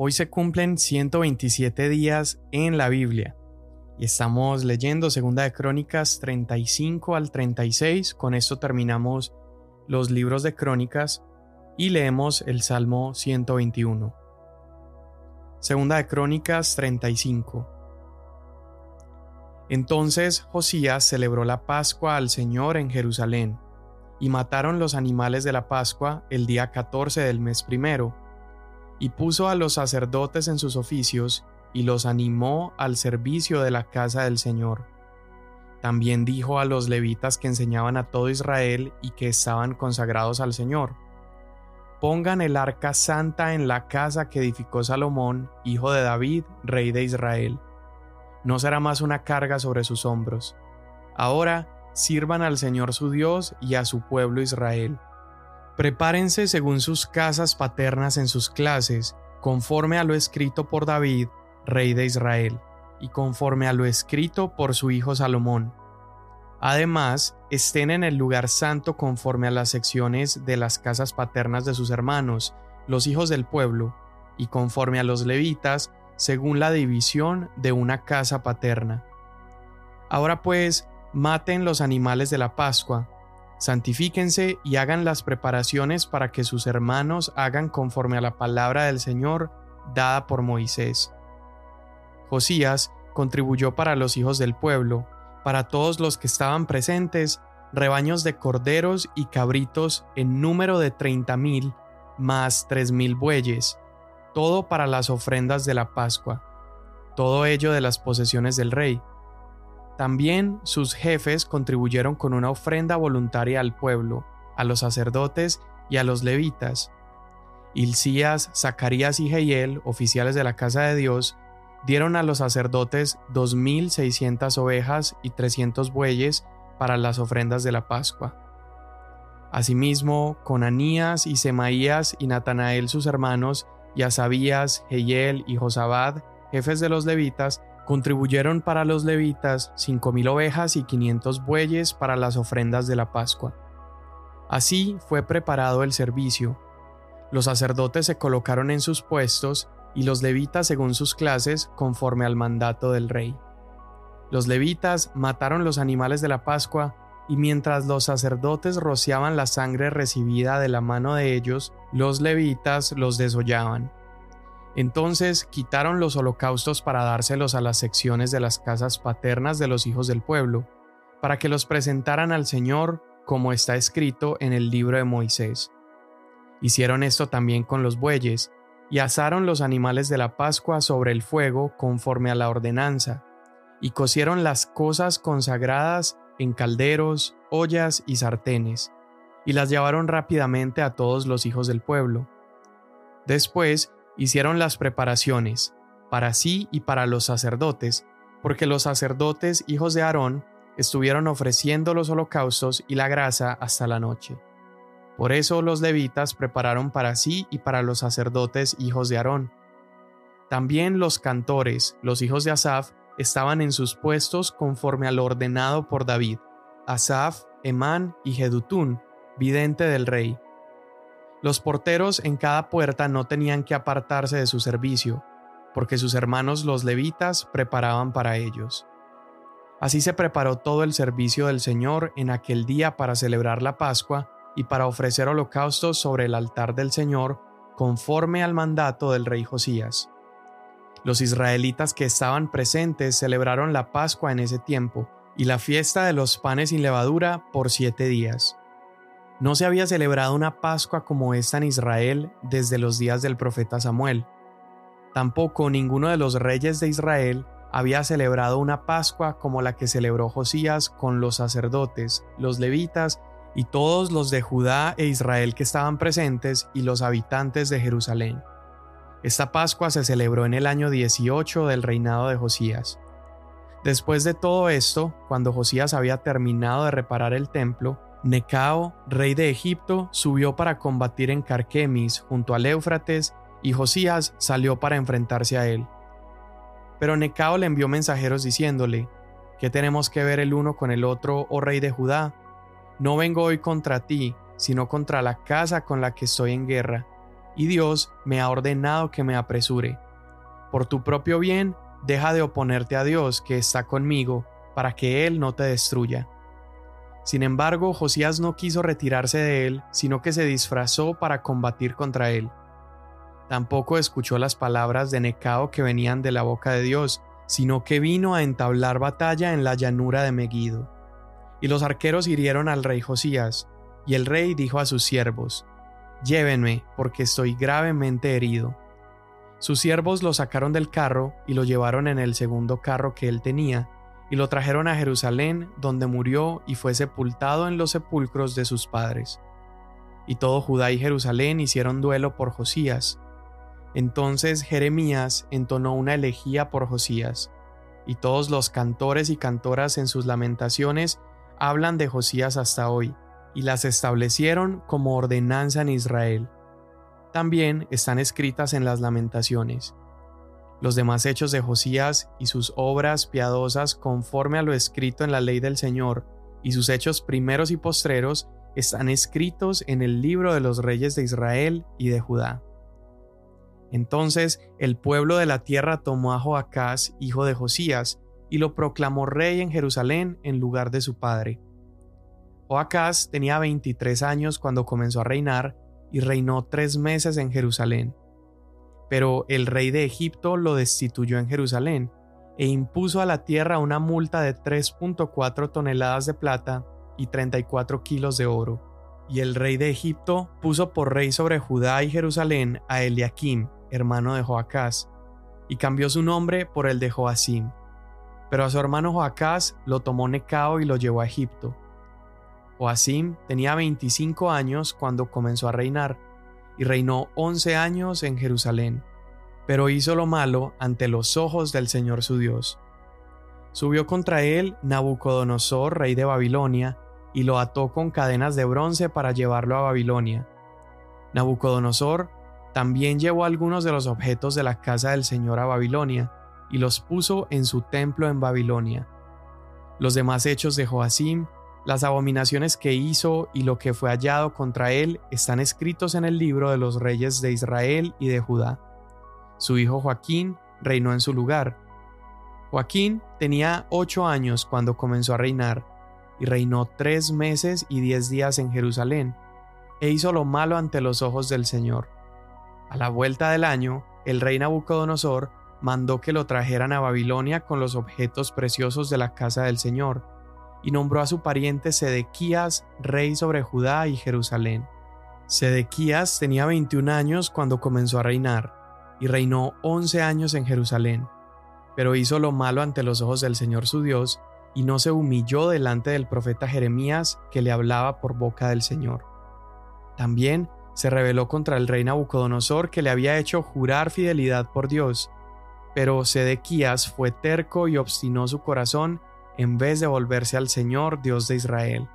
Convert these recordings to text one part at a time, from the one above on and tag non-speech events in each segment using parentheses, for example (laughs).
Hoy se cumplen 127 días en la Biblia y estamos leyendo Segunda de Crónicas 35 al 36. Con esto terminamos los libros de Crónicas y leemos el Salmo 121. Segunda de Crónicas 35. Entonces Josías celebró la Pascua al Señor en Jerusalén, y mataron los animales de la Pascua el día 14 del mes primero y puso a los sacerdotes en sus oficios y los animó al servicio de la casa del Señor. También dijo a los levitas que enseñaban a todo Israel y que estaban consagrados al Señor, Pongan el arca santa en la casa que edificó Salomón, hijo de David, rey de Israel. No será más una carga sobre sus hombros. Ahora sirvan al Señor su Dios y a su pueblo Israel. Prepárense según sus casas paternas en sus clases, conforme a lo escrito por David, rey de Israel, y conforme a lo escrito por su hijo Salomón. Además, estén en el lugar santo conforme a las secciones de las casas paternas de sus hermanos, los hijos del pueblo, y conforme a los levitas, según la división de una casa paterna. Ahora pues, maten los animales de la Pascua, santifíquense y hagan las preparaciones para que sus hermanos hagan conforme a la palabra del Señor dada por Moisés. Josías contribuyó para los hijos del pueblo, para todos los que estaban presentes, rebaños de corderos y cabritos en número de treinta mil, más tres mil bueyes, todo para las ofrendas de la Pascua, todo ello de las posesiones del rey también sus jefes contribuyeron con una ofrenda voluntaria al pueblo, a los sacerdotes y a los levitas. Hilcías, Zacarías y Jehiel, oficiales de la casa de Dios, dieron a los sacerdotes 2.600 ovejas y 300 bueyes para las ofrendas de la Pascua. Asimismo, con Anías y Semaías y Natanael sus hermanos, y Asabías, Jehiel y Josabad, jefes de los levitas, Contribuyeron para los levitas cinco mil ovejas y quinientos bueyes para las ofrendas de la Pascua. Así fue preparado el servicio. Los sacerdotes se colocaron en sus puestos y los levitas según sus clases conforme al mandato del rey. Los levitas mataron los animales de la Pascua y mientras los sacerdotes rociaban la sangre recibida de la mano de ellos, los levitas los desollaban. Entonces quitaron los holocaustos para dárselos a las secciones de las casas paternas de los hijos del pueblo, para que los presentaran al Señor como está escrito en el libro de Moisés. Hicieron esto también con los bueyes, y asaron los animales de la Pascua sobre el fuego conforme a la ordenanza, y cocieron las cosas consagradas en calderos, ollas y sartenes, y las llevaron rápidamente a todos los hijos del pueblo. Después hicieron las preparaciones, para sí y para los sacerdotes, porque los sacerdotes hijos de Aarón estuvieron ofreciendo los holocaustos y la grasa hasta la noche. Por eso los levitas prepararon para sí y para los sacerdotes hijos de Aarón. También los cantores, los hijos de Asaf, estaban en sus puestos conforme a lo ordenado por David, Asaf, Emán y Jedutún, vidente del rey, los porteros en cada puerta no tenían que apartarse de su servicio, porque sus hermanos los levitas preparaban para ellos. Así se preparó todo el servicio del Señor en aquel día para celebrar la Pascua y para ofrecer holocaustos sobre el altar del Señor conforme al mandato del rey Josías. Los israelitas que estaban presentes celebraron la Pascua en ese tiempo y la fiesta de los panes sin levadura por siete días. No se había celebrado una Pascua como esta en Israel desde los días del profeta Samuel. Tampoco ninguno de los reyes de Israel había celebrado una Pascua como la que celebró Josías con los sacerdotes, los levitas y todos los de Judá e Israel que estaban presentes y los habitantes de Jerusalén. Esta Pascua se celebró en el año 18 del reinado de Josías. Después de todo esto, cuando Josías había terminado de reparar el templo, Necao, rey de Egipto, subió para combatir en Carquemis junto al Éufrates, y Josías salió para enfrentarse a él. Pero Necao le envió mensajeros diciéndole, ¿Qué tenemos que ver el uno con el otro, oh rey de Judá? No vengo hoy contra ti, sino contra la casa con la que estoy en guerra. y Dios me ha ordenado que me apresure. Por tu propio bien, deja de oponerte a Dios que está conmigo, para que Él no te destruya. Sin embargo, Josías no quiso retirarse de él, sino que se disfrazó para combatir contra él. Tampoco escuchó las palabras de Necao que venían de la boca de Dios, sino que vino a entablar batalla en la llanura de Megido. Y los arqueros hirieron al rey Josías, y el rey dijo a sus siervos, Llévenme, porque estoy gravemente herido. Sus siervos lo sacaron del carro y lo llevaron en el segundo carro que él tenía, y lo trajeron a Jerusalén, donde murió y fue sepultado en los sepulcros de sus padres. Y todo Judá y Jerusalén hicieron duelo por Josías. Entonces Jeremías entonó una elegía por Josías, y todos los cantores y cantoras en sus lamentaciones hablan de Josías hasta hoy, y las establecieron como ordenanza en Israel. También están escritas en las lamentaciones. Los demás hechos de Josías y sus obras piadosas conforme a lo escrito en la ley del Señor, y sus hechos primeros y postreros están escritos en el libro de los reyes de Israel y de Judá. Entonces el pueblo de la tierra tomó a Joacás, hijo de Josías, y lo proclamó rey en Jerusalén en lugar de su padre. Joacás tenía 23 años cuando comenzó a reinar y reinó tres meses en Jerusalén. Pero el rey de Egipto lo destituyó en Jerusalén e impuso a la tierra una multa de 3.4 toneladas de plata y 34 kilos de oro. Y el rey de Egipto puso por rey sobre Judá y Jerusalén a Eliakim, hermano de Joacás, y cambió su nombre por el de Joacim. Pero a su hermano Joacás lo tomó Necao y lo llevó a Egipto. Joacim tenía 25 años cuando comenzó a reinar, y reinó once años en Jerusalén, pero hizo lo malo ante los ojos del Señor su Dios. Subió contra él Nabucodonosor, rey de Babilonia, y lo ató con cadenas de bronce para llevarlo a Babilonia. Nabucodonosor también llevó algunos de los objetos de la casa del Señor a Babilonia, y los puso en su templo en Babilonia. Los demás hechos de Joacim las abominaciones que hizo y lo que fue hallado contra él están escritos en el libro de los reyes de Israel y de Judá. Su hijo Joaquín reinó en su lugar. Joaquín tenía ocho años cuando comenzó a reinar, y reinó tres meses y diez días en Jerusalén, e hizo lo malo ante los ojos del Señor. A la vuelta del año, el rey Nabucodonosor mandó que lo trajeran a Babilonia con los objetos preciosos de la casa del Señor, y nombró a su pariente Sedequías rey sobre Judá y Jerusalén. Sedequías tenía 21 años cuando comenzó a reinar, y reinó 11 años en Jerusalén, pero hizo lo malo ante los ojos del Señor su Dios, y no se humilló delante del profeta Jeremías que le hablaba por boca del Señor. También se rebeló contra el rey Nabucodonosor que le había hecho jurar fidelidad por Dios, pero Sedequías fue terco y obstinó su corazón en vez de volverse al Señor Dios de Israel.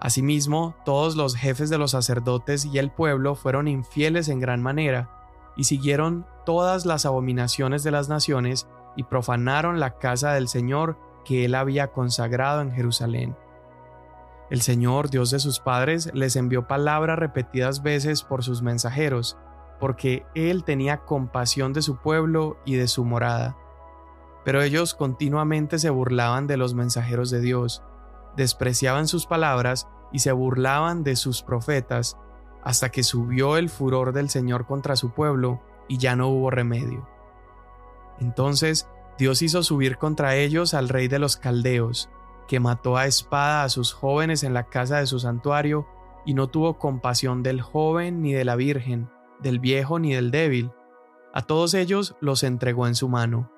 Asimismo, todos los jefes de los sacerdotes y el pueblo fueron infieles en gran manera, y siguieron todas las abominaciones de las naciones, y profanaron la casa del Señor que él había consagrado en Jerusalén. El Señor, Dios de sus padres, les envió palabras repetidas veces por sus mensajeros, porque él tenía compasión de su pueblo y de su morada pero ellos continuamente se burlaban de los mensajeros de Dios, despreciaban sus palabras y se burlaban de sus profetas, hasta que subió el furor del Señor contra su pueblo y ya no hubo remedio. Entonces Dios hizo subir contra ellos al rey de los caldeos, que mató a espada a sus jóvenes en la casa de su santuario, y no tuvo compasión del joven ni de la virgen, del viejo ni del débil. A todos ellos los entregó en su mano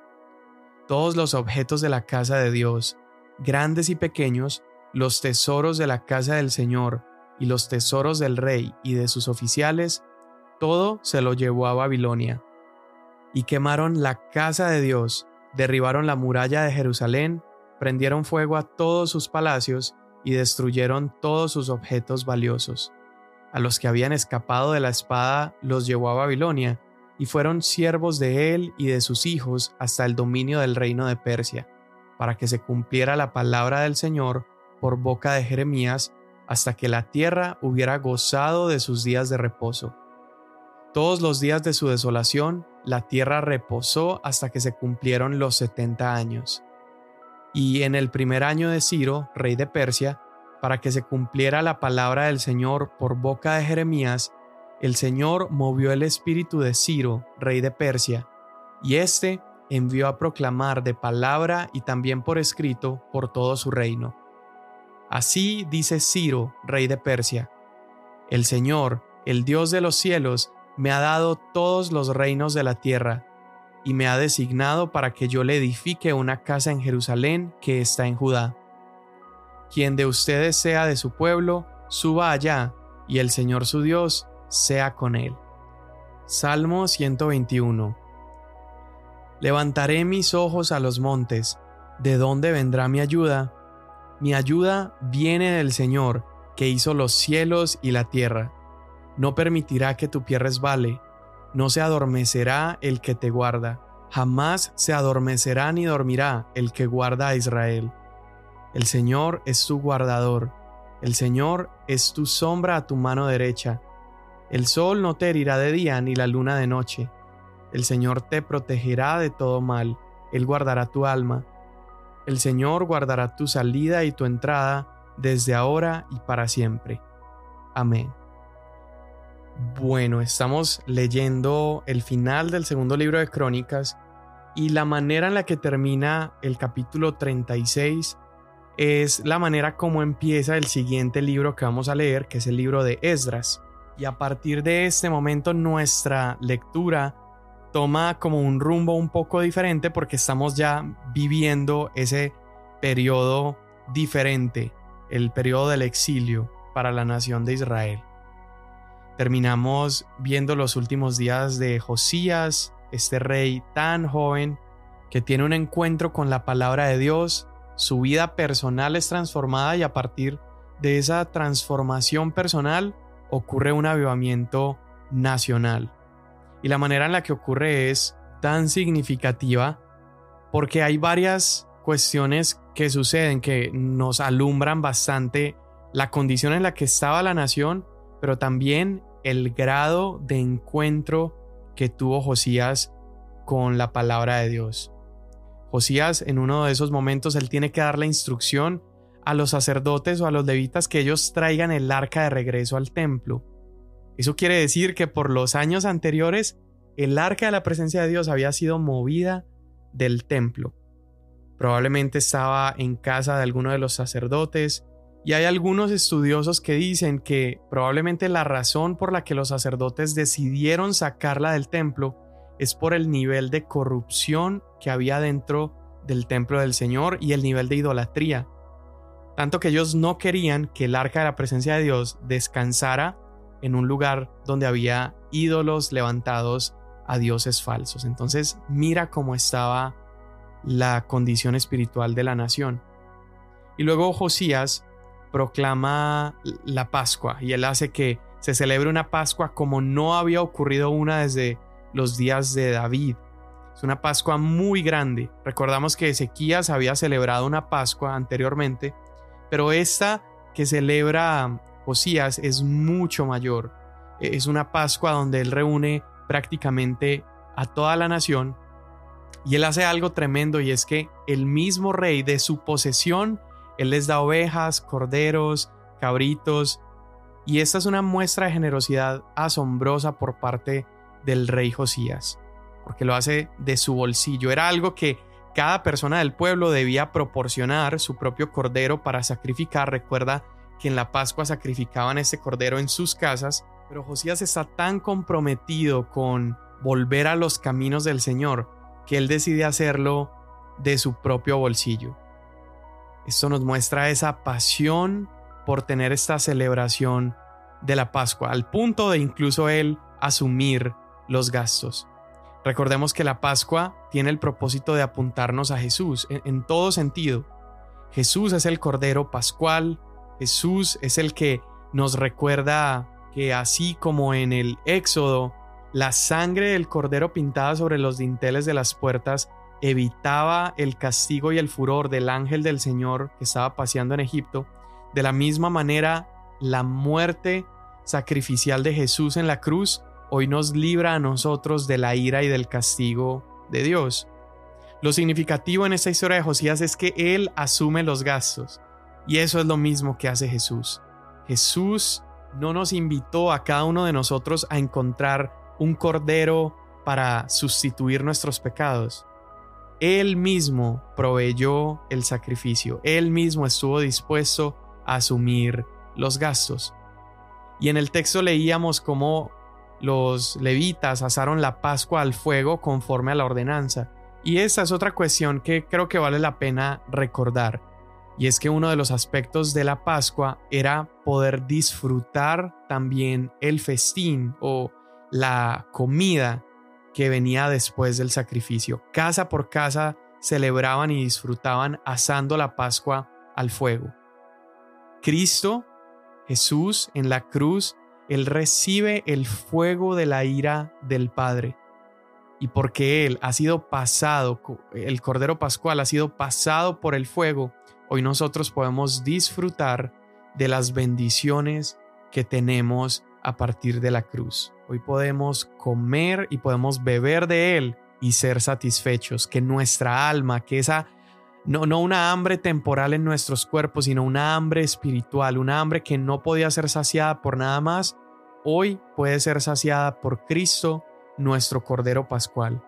todos los objetos de la casa de Dios, grandes y pequeños, los tesoros de la casa del Señor y los tesoros del rey y de sus oficiales, todo se lo llevó a Babilonia. Y quemaron la casa de Dios, derribaron la muralla de Jerusalén, prendieron fuego a todos sus palacios y destruyeron todos sus objetos valiosos. A los que habían escapado de la espada los llevó a Babilonia, y fueron siervos de él y de sus hijos hasta el dominio del reino de Persia, para que se cumpliera la palabra del Señor por boca de Jeremías, hasta que la tierra hubiera gozado de sus días de reposo. Todos los días de su desolación, la tierra reposó hasta que se cumplieron los setenta años. Y en el primer año de Ciro, rey de Persia, para que se cumpliera la palabra del Señor por boca de Jeremías, el Señor movió el espíritu de Ciro, rey de Persia, y éste envió a proclamar de palabra y también por escrito por todo su reino. Así dice Ciro, rey de Persia, el Señor, el Dios de los cielos, me ha dado todos los reinos de la tierra, y me ha designado para que yo le edifique una casa en Jerusalén que está en Judá. Quien de ustedes sea de su pueblo, suba allá, y el Señor su Dios sea con él. Salmo 121 Levantaré mis ojos a los montes, ¿de dónde vendrá mi ayuda? Mi ayuda viene del Señor, que hizo los cielos y la tierra. No permitirá que tu pie resbale, no se adormecerá el que te guarda, jamás se adormecerá ni dormirá el que guarda a Israel. El Señor es tu guardador, el Señor es tu sombra a tu mano derecha. El sol no te herirá de día ni la luna de noche. El Señor te protegerá de todo mal, Él guardará tu alma. El Señor guardará tu salida y tu entrada desde ahora y para siempre. Amén. Bueno, estamos leyendo el final del segundo libro de Crónicas y la manera en la que termina el capítulo 36 es la manera como empieza el siguiente libro que vamos a leer, que es el libro de Esdras. Y a partir de este momento nuestra lectura toma como un rumbo un poco diferente porque estamos ya viviendo ese periodo diferente, el periodo del exilio para la nación de Israel. Terminamos viendo los últimos días de Josías, este rey tan joven que tiene un encuentro con la palabra de Dios, su vida personal es transformada y a partir de esa transformación personal ocurre un avivamiento nacional. Y la manera en la que ocurre es tan significativa porque hay varias cuestiones que suceden que nos alumbran bastante la condición en la que estaba la nación, pero también el grado de encuentro que tuvo Josías con la palabra de Dios. Josías en uno de esos momentos él tiene que dar la instrucción a los sacerdotes o a los levitas que ellos traigan el arca de regreso al templo. Eso quiere decir que por los años anteriores el arca de la presencia de Dios había sido movida del templo. Probablemente estaba en casa de alguno de los sacerdotes y hay algunos estudiosos que dicen que probablemente la razón por la que los sacerdotes decidieron sacarla del templo es por el nivel de corrupción que había dentro del templo del Señor y el nivel de idolatría. Tanto que ellos no querían que el arca de la presencia de Dios descansara en un lugar donde había ídolos levantados a dioses falsos. Entonces mira cómo estaba la condición espiritual de la nación. Y luego Josías proclama la Pascua y él hace que se celebre una Pascua como no había ocurrido una desde los días de David. Es una Pascua muy grande. Recordamos que Ezequías había celebrado una Pascua anteriormente, pero esta que celebra Josías es mucho mayor. E, es una Pascua donde él reúne prácticamente a toda la nación y él hace algo tremendo y es que el mismo rey de su posesión, él les da ovejas, corderos, cabritos y esta es una muestra de generosidad asombrosa por parte del rey Josías, porque lo hace de su bolsillo. Era algo que cada persona del pueblo debía proporcionar su propio cordero para sacrificar. Recuerda que en la Pascua sacrificaban ese cordero en sus casas, pero Josías está tan comprometido con volver a los caminos del Señor que él decide hacerlo de su propio bolsillo. Esto nos muestra esa pasión por tener esta celebración de la Pascua, al punto de incluso él asumir los gastos. Recordemos que la Pascua tiene el propósito de apuntarnos a Jesús en, en todo sentido. Jesús es el Cordero Pascual, Jesús es el que nos recuerda que así como en el Éxodo, la sangre del cordero pintada sobre los dinteles de las puertas evitaba el castigo y el furor del ángel del Señor que estaba paseando en Egipto, de la misma manera la muerte sacrificial de Jesús en la cruz hoy nos libra a nosotros de la ira y del castigo de Dios. Lo significativo en esta historia de Josías es que Él asume los gastos. Y eso es lo mismo que hace Jesús. Jesús no nos invitó a cada uno de nosotros a encontrar un cordero para sustituir nuestros pecados. Él mismo proveyó el sacrificio, Él mismo estuvo dispuesto a asumir los gastos. Y en el texto leíamos cómo los levitas asaron la Pascua al fuego conforme a la ordenanza. Y esta es otra cuestión que creo que vale la pena recordar. Y es que uno de los aspectos de la Pascua era poder disfrutar también el festín o la comida que venía después del sacrificio. Casa por casa celebraban y disfrutaban asando la Pascua al fuego. Cristo, Jesús en la cruz, Él recibe el fuego de la ira del Padre y porque Él ha sido pasado, el Cordero Pascual ha sido pasado por el fuego, hoy nosotros podemos disfrutar de las bendiciones que tenemos a partir de la cruz. Hoy podemos comer y podemos beber de Él y ser satisfechos, que nuestra alma, que esa, no, no una hambre temporal en nuestros cuerpos, sino una hambre espiritual, una hambre que no podía ser saciada por nada más, hoy puede ser saciada por Cristo nuestro Cordero Pascual.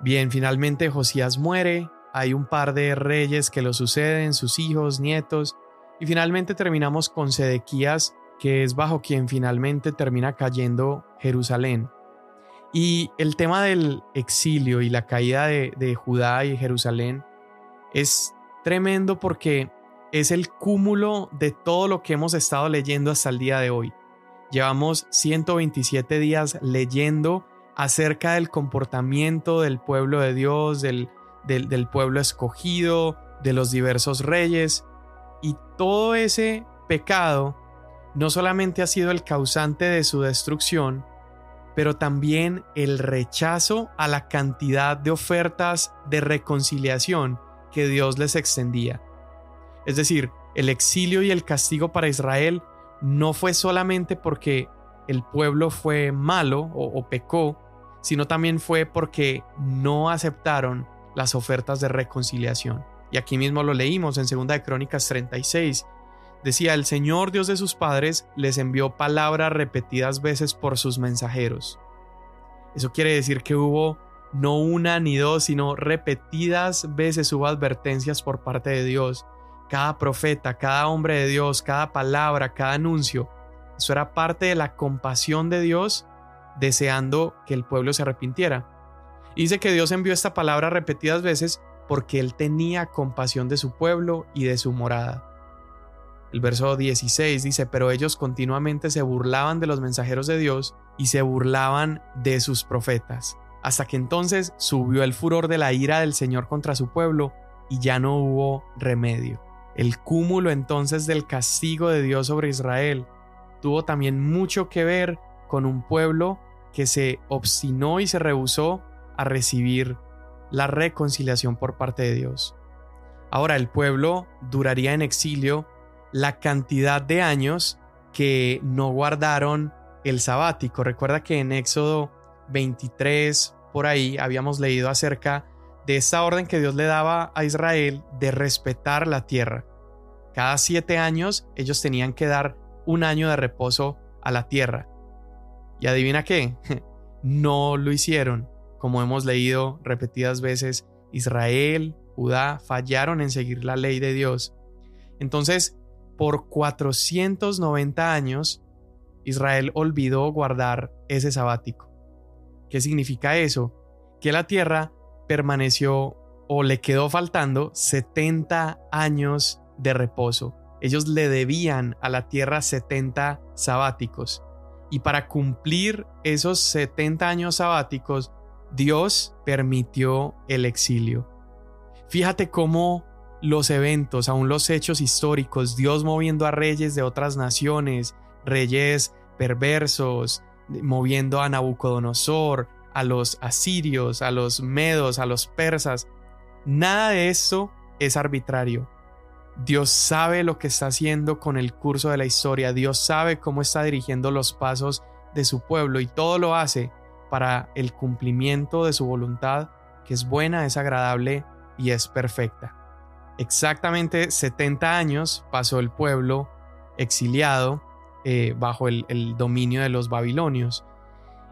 Bien, finalmente Josías muere, hay un par de reyes que lo suceden, sus hijos, nietos, y finalmente terminamos con Sedequías, que es bajo quien finalmente termina cayendo Jerusalén. Y el tema del exilio y la caída de, Judá y Jerusalén es tremendo porque es el cúmulo de todo lo que hemos estado leyendo hasta el día de hoy. Llevamos 127 días leyendo acerca del comportamiento del pueblo de Dios, del, pueblo escogido, de los diversos reyes. Y todo ese pecado no solamente ha sido el causante de su destrucción, pero también el rechazo a la cantidad de ofertas de reconciliación que Dios les extendía. Es decir, el exilio y el castigo para Israel no fue solamente porque el pueblo fue malo o, pecó, sino también fue porque no aceptaron las ofertas de reconciliación. Y aquí mismo lo leímos en 2 de Crónicas 36. Decía, el Señor Dios de sus padres les envió palabras repetidas veces por sus mensajeros. Eso quiere decir que hubo no una ni dos, sino repetidas veces hubo advertencias por parte de Dios cada profeta, cada hombre de Dios, cada palabra, cada anuncio. Eso era parte de la compasión de Dios deseando que el pueblo se arrepintiera. dice que Dios envió esta palabra repetidas veces porque Él tenía compasión de su pueblo y de su morada. El verso 16 dice, pero ellos continuamente se burlaban de los mensajeros de Dios y se burlaban de sus profetas, hasta que entonces subió el furor de la ira del Señor contra su pueblo y ya no hubo remedio. El cúmulo entonces del castigo de Dios sobre Israel tuvo también mucho que ver con un pueblo que se obstinó y se rehusó a recibir la reconciliación por parte de Dios. Ahora el pueblo duraría en exilio la cantidad de años que no guardaron el sabático. Recuerda que en Éxodo 23 por ahí habíamos leído acerca de esta orden que Dios le daba a Israel de respetar la tierra. Cada siete años ellos tenían que dar un año de reposo a la tierra. Y adivina qué, (laughs) no lo hicieron. Como hemos leído repetidas veces, Israel, Judá fallaron en seguir la ley de Dios. Entonces, por 490 años, Israel olvidó guardar ese sabático. ¿Qué significa eso? Que la tierra permaneció o le quedó faltando 70 años de reposo. Ellos le debían a la tierra 70 sabáticos. Y para cumplir esos 70 años sabáticos, Dios permitió el exilio. Fíjate cómo los eventos, aún los hechos históricos, Dios moviendo a reyes de otras naciones, reyes perversos, moviendo a Nabucodonosor, a los asirios, a los medos, a los persas. Nada de esto es arbitrario. Dios sabe lo que está haciendo con el curso de la historia, Dios sabe cómo está dirigiendo los pasos de su pueblo y todo lo hace para el cumplimiento de su voluntad, que es buena, es agradable y es perfecta. Exactamente 70 años pasó el pueblo exiliado eh, bajo el, dominio de los babilonios.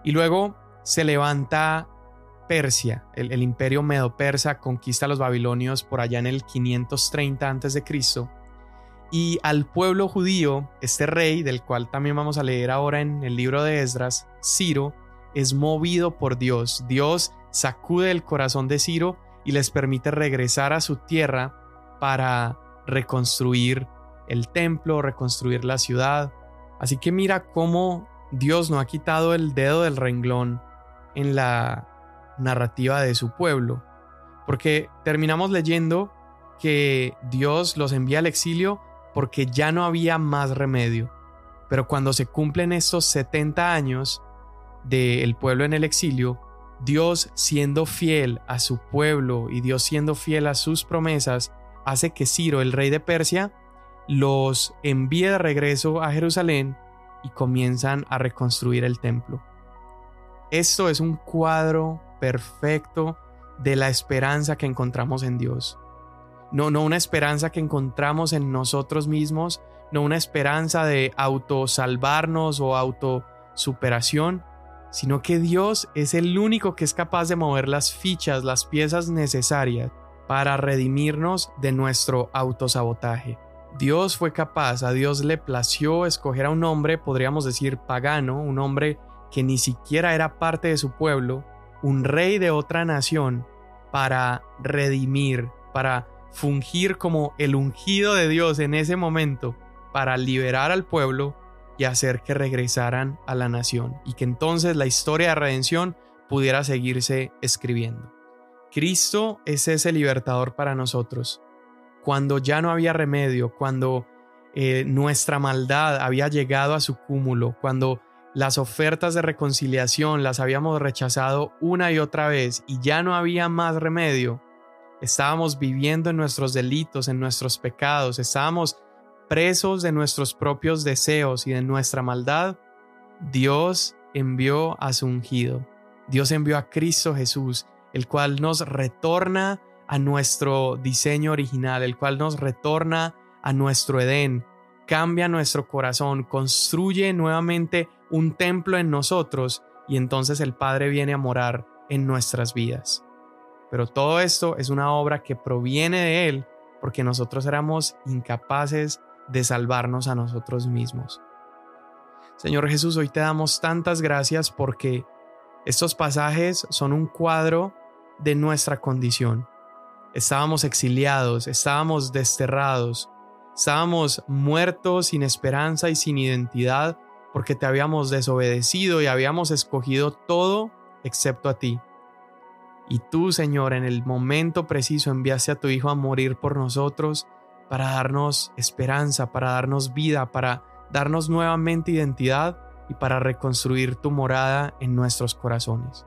Y luego se levanta Persia, el, imperio medo-persa conquista a los babilonios por allá en el 530 a.C. Y al pueblo judío, este rey, del cual también vamos a leer ahora en el libro de Esdras, Ciro, es movido por Dios. Dios sacude el corazón de Ciro y les permite regresar a su tierra para reconstruir el templo, reconstruir la ciudad. Así que mira cómo Dios no ha quitado el dedo del renglón en la narrativa de su pueblo. Porque terminamos leyendo que Dios los envía al exilio porque ya no había más remedio. Pero cuando se cumplen estos 70 años del pueblo en el exilio, Dios siendo fiel a su pueblo y Dios siendo fiel a sus promesas, hace que Ciro, el rey de Persia, los envíe de regreso a Jerusalén y comienzan a reconstruir el templo. Esto es un cuadro perfecto de la esperanza que encontramos en Dios. No, no una esperanza que encontramos en nosotros mismos, no una esperanza de autosalvarnos o autosuperación, sino que Dios es el único que es capaz de mover las fichas, las piezas necesarias para redimirnos de nuestro autosabotaje. Dios fue capaz, a Dios le plació escoger a un hombre, podríamos decir pagano, un hombre que ni siquiera era parte de su pueblo, un rey de otra nación, para redimir, para fungir como el ungido de Dios en ese momento, para liberar al pueblo y hacer que regresaran a la nación, y que entonces la historia de redención pudiera seguirse escribiendo. Cristo es ese libertador para nosotros cuando ya no había remedio, cuando eh, nuestra maldad había llegado a su cúmulo, cuando las ofertas de reconciliación las habíamos rechazado una y otra vez y ya no había más remedio, estábamos viviendo en nuestros delitos, en nuestros pecados, estábamos presos de nuestros propios deseos y de nuestra maldad, Dios envió a su ungido. Dios envió a Cristo Jesús, el cual nos retorna a nuestro diseño original, el cual nos retorna a nuestro Edén, cambia nuestro corazón, construye nuevamente un templo en nosotros y entonces el Padre viene a morar en nuestras vidas. Pero todo esto es una obra que proviene de Él porque nosotros éramos incapaces de salvarnos a nosotros mismos. Señor Jesús, hoy te damos tantas gracias porque estos pasajes son un cuadro de nuestra condición. Estábamos exiliados, estábamos desterrados, estábamos muertos sin esperanza y sin identidad porque te habíamos desobedecido y habíamos escogido todo excepto a ti. Y tú, Señor, en el momento preciso enviaste a tu Hijo a morir por nosotros para darnos esperanza, para darnos vida, para darnos nuevamente identidad y para reconstruir tu morada en nuestros corazones.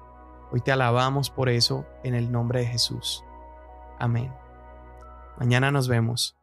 Hoy te alabamos por eso en el nombre de Jesús. Amén. Mañana nos vemos.